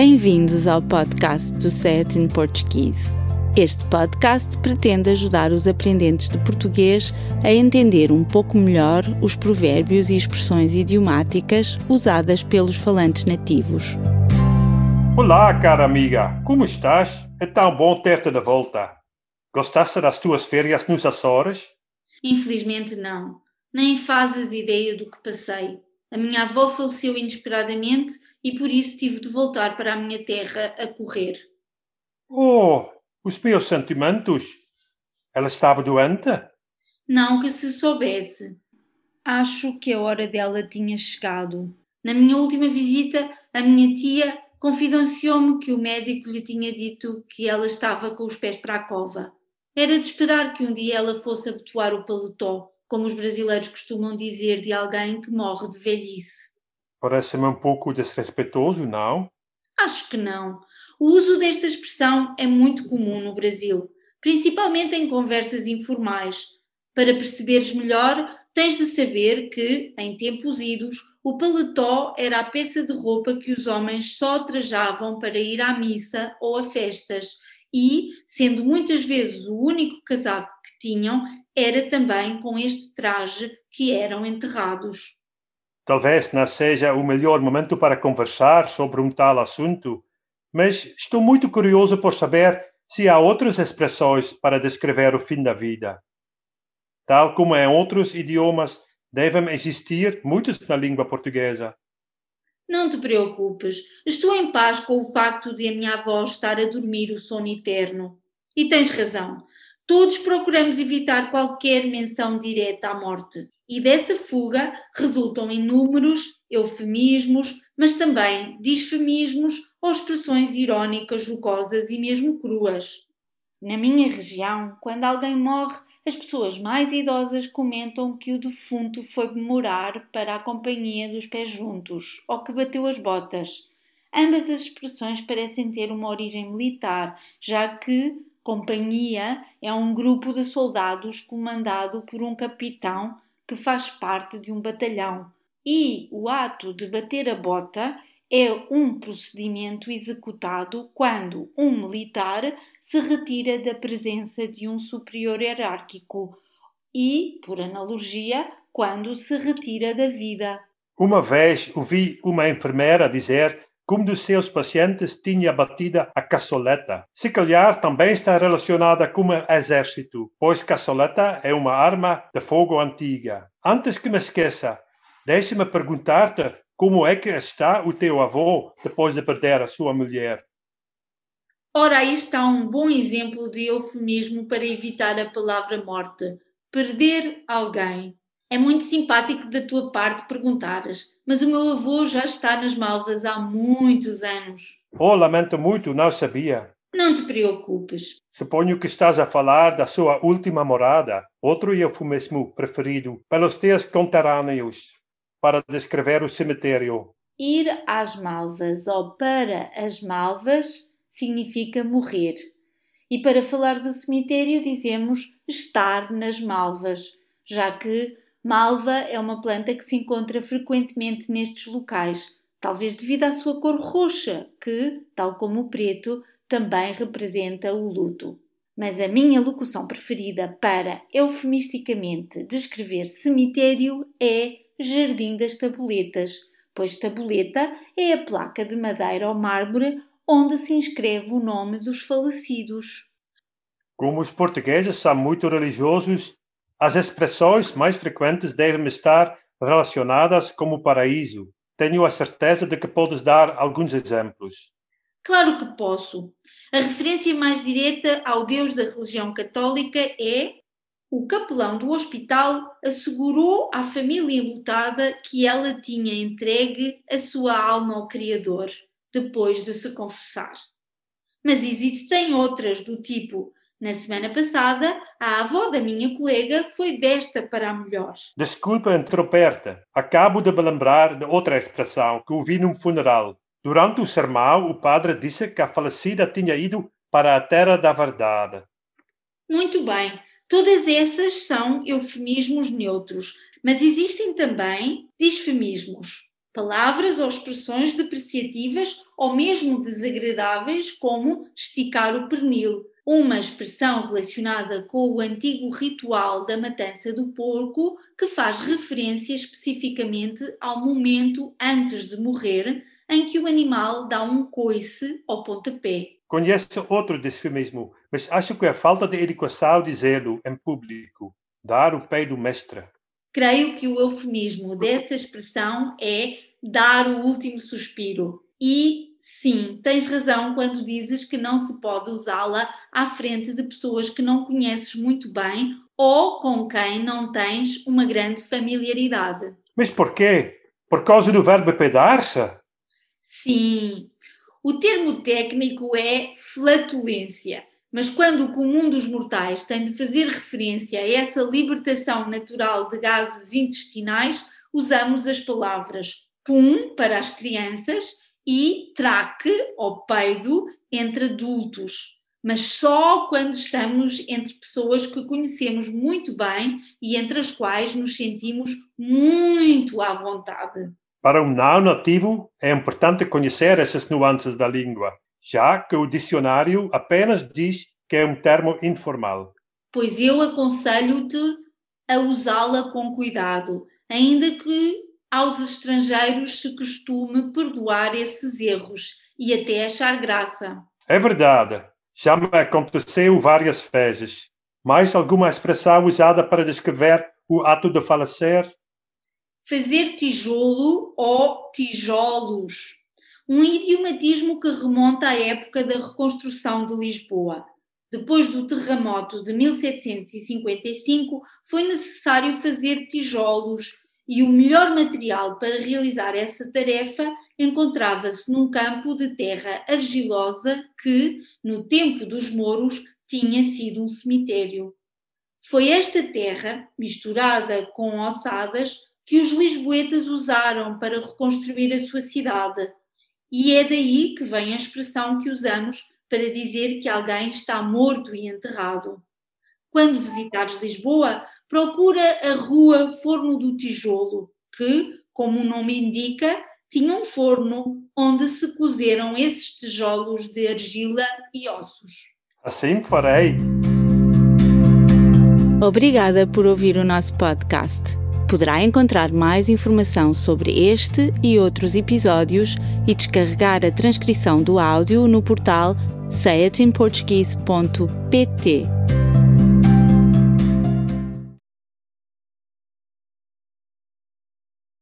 Bem-vindos ao podcast do Set in Portuguese. Este podcast pretende ajudar os aprendentes de português a entender um pouco melhor os provérbios e expressões idiomáticas usadas pelos falantes nativos. Olá, cara amiga, como estás? É tão bom ter-te de volta. Gostaste das tuas férias nos Açores? Infelizmente não. Nem fazes ideia do que passei. A minha avó faleceu inesperadamente e por isso tive de voltar para a minha terra a correr. Oh, os meus sentimentos. Ela estava doente? Não que se soubesse. Acho que a hora dela tinha chegado. Na minha última visita, a minha tia confidenciou-me que o médico lhe tinha dito que ela estava com os pés para a cova. Era de esperar que um dia ela fosse abotoar o paletó, como os brasileiros costumam dizer de alguém que morre de velhice. Parece-me um pouco desrespeitoso, não? Acho que não. O uso desta expressão é muito comum no Brasil, principalmente em conversas informais. Para perceberes melhor, tens de saber que, em tempos idos, o paletó era a peça de roupa que os homens só trajavam para ir à missa ou a festas e, sendo muitas vezes o único casaco que tinham, era também com este traje que eram enterrados. Talvez não seja o melhor momento para conversar sobre um tal assunto, mas estou muito curioso por saber se há outras expressões para descrever o fim da vida. Tal como em outros idiomas, devem existir muitos na língua portuguesa. Não te preocupes, estou em paz com o facto de a minha avó estar a dormir o sono eterno. E tens razão, todos procuramos evitar qualquer menção direta à morte e dessa fuga resultam inúmeros eufemismos, mas também disfemismos ou expressões irónicas, jocosas e mesmo cruas. Na minha região, quando alguém morre, as pessoas mais idosas comentam que o defunto foi morar para a companhia dos pés juntos ou que bateu as botas. Ambas as expressões parecem ter uma origem militar, já que companhia é um grupo de soldados comandado por um capitão que faz parte de um batalhão, e o ato de bater a bota é um procedimento executado quando um militar se retira da presença de um superior hierárquico e, por analogia, quando se retira da vida. Uma vez ouvi uma enfermeira dizer um dos seus pacientes tinha batido a caçoleta. Se calhar também está relacionada com o exército, pois caçoleta é uma arma de fogo antiga. Antes que me esqueça, deixe-me perguntar-te como é que está o teu avô depois de perder a sua mulher. Ora, aí está um bom exemplo de eufemismo para evitar a palavra morte. Perder alguém. É muito simpático da tua parte perguntares, mas o meu avô já está nas Malvas há muitos anos. Oh, lamento muito, não sabia. Não te preocupes. Suponho que estás a falar da sua última morada, outro eufemismo preferido pelos teus conterrâneos para descrever o cemitério. Ir às Malvas ou para as Malvas significa morrer. E para falar do cemitério dizemos estar nas Malvas, já que Malva é uma planta que se encontra frequentemente nestes locais, talvez devido à sua cor roxa, que, tal como o preto, também representa o luto. Mas a minha locução preferida para eufemisticamente descrever cemitério é Jardim das Tabuletas, pois tabuleta é a placa de madeira ou mármore onde se inscreve o nome dos falecidos. Como os portugueses são muito religiosos, as expressões mais frequentes devem estar relacionadas com o paraíso. Tenho a certeza de que podes dar alguns exemplos. Claro que posso. A referência mais direta ao Deus da religião católica é o capelão do hospital assegurou à família lutada que ela tinha entregue a sua alma ao Criador depois de se confessar. Mas existem outras do tipo na semana passada, a avó da minha colega foi desta para a melhor. Desculpa interromper-te. Acabo de me lembrar de outra expressão que ouvi num funeral. Durante o sermão, o padre disse que a falecida tinha ido para a terra da verdade. Muito bem. Todas essas são eufemismos neutros, mas existem também disfemismos. Palavras ou expressões depreciativas ou mesmo desagradáveis, como esticar o pernil, uma expressão relacionada com o antigo ritual da matança do porco, que faz referência especificamente ao momento antes de morrer, em que o animal dá um coice ao pontapé. Conheço outro desse mesmo, mas acho que é falta de educação dizê-lo em público. Dar o pé do mestre. Creio que o eufemismo dessa expressão é dar o último suspiro. E sim, tens razão quando dizes que não se pode usá-la à frente de pessoas que não conheces muito bem ou com quem não tens uma grande familiaridade. Mas porquê? Por causa do verbo pedar-se? Sim. O termo técnico é flatulência, mas quando o comum dos mortais tem de fazer referência a essa libertação natural de gases intestinais, usamos as palavras pum para as crianças e traque ou peido entre adultos, mas só quando estamos entre pessoas que conhecemos muito bem e entre as quais nos sentimos muito à vontade. Para um não nativo, é importante conhecer essas nuances da língua, já que o dicionário apenas diz que é um termo informal. Pois eu aconselho-te a usá-la com cuidado, ainda que aos estrangeiros se costume perdoar esses erros e até achar graça. É verdade. Já me aconteceu várias vezes. Mais alguma expressão usada para descrever o ato de falecer? Fazer tijolo ou tijolos. Um idiomatismo que remonta à época da reconstrução de Lisboa. Depois do terremoto de 1755, foi necessário fazer tijolos e o melhor material para realizar essa tarefa encontrava-se num campo de terra argilosa que, no tempo dos mouros, tinha sido um cemitério. Foi esta terra, misturada com ossadas, que os lisboetas usaram para reconstruir a sua cidade. E é daí que vem a expressão que usamos para dizer que alguém está morto e enterrado. Quando visitares Lisboa, procura a rua Forno do Tijolo, que, como o nome indica, tinha um forno onde se cozeram esses tijolos de argila e ossos. Assim farei. Obrigada por ouvir o nosso podcast. Poderá encontrar mais informação sobre este e outros episódios e descarregar a transcrição do áudio no portal sayatinportuguese.pt.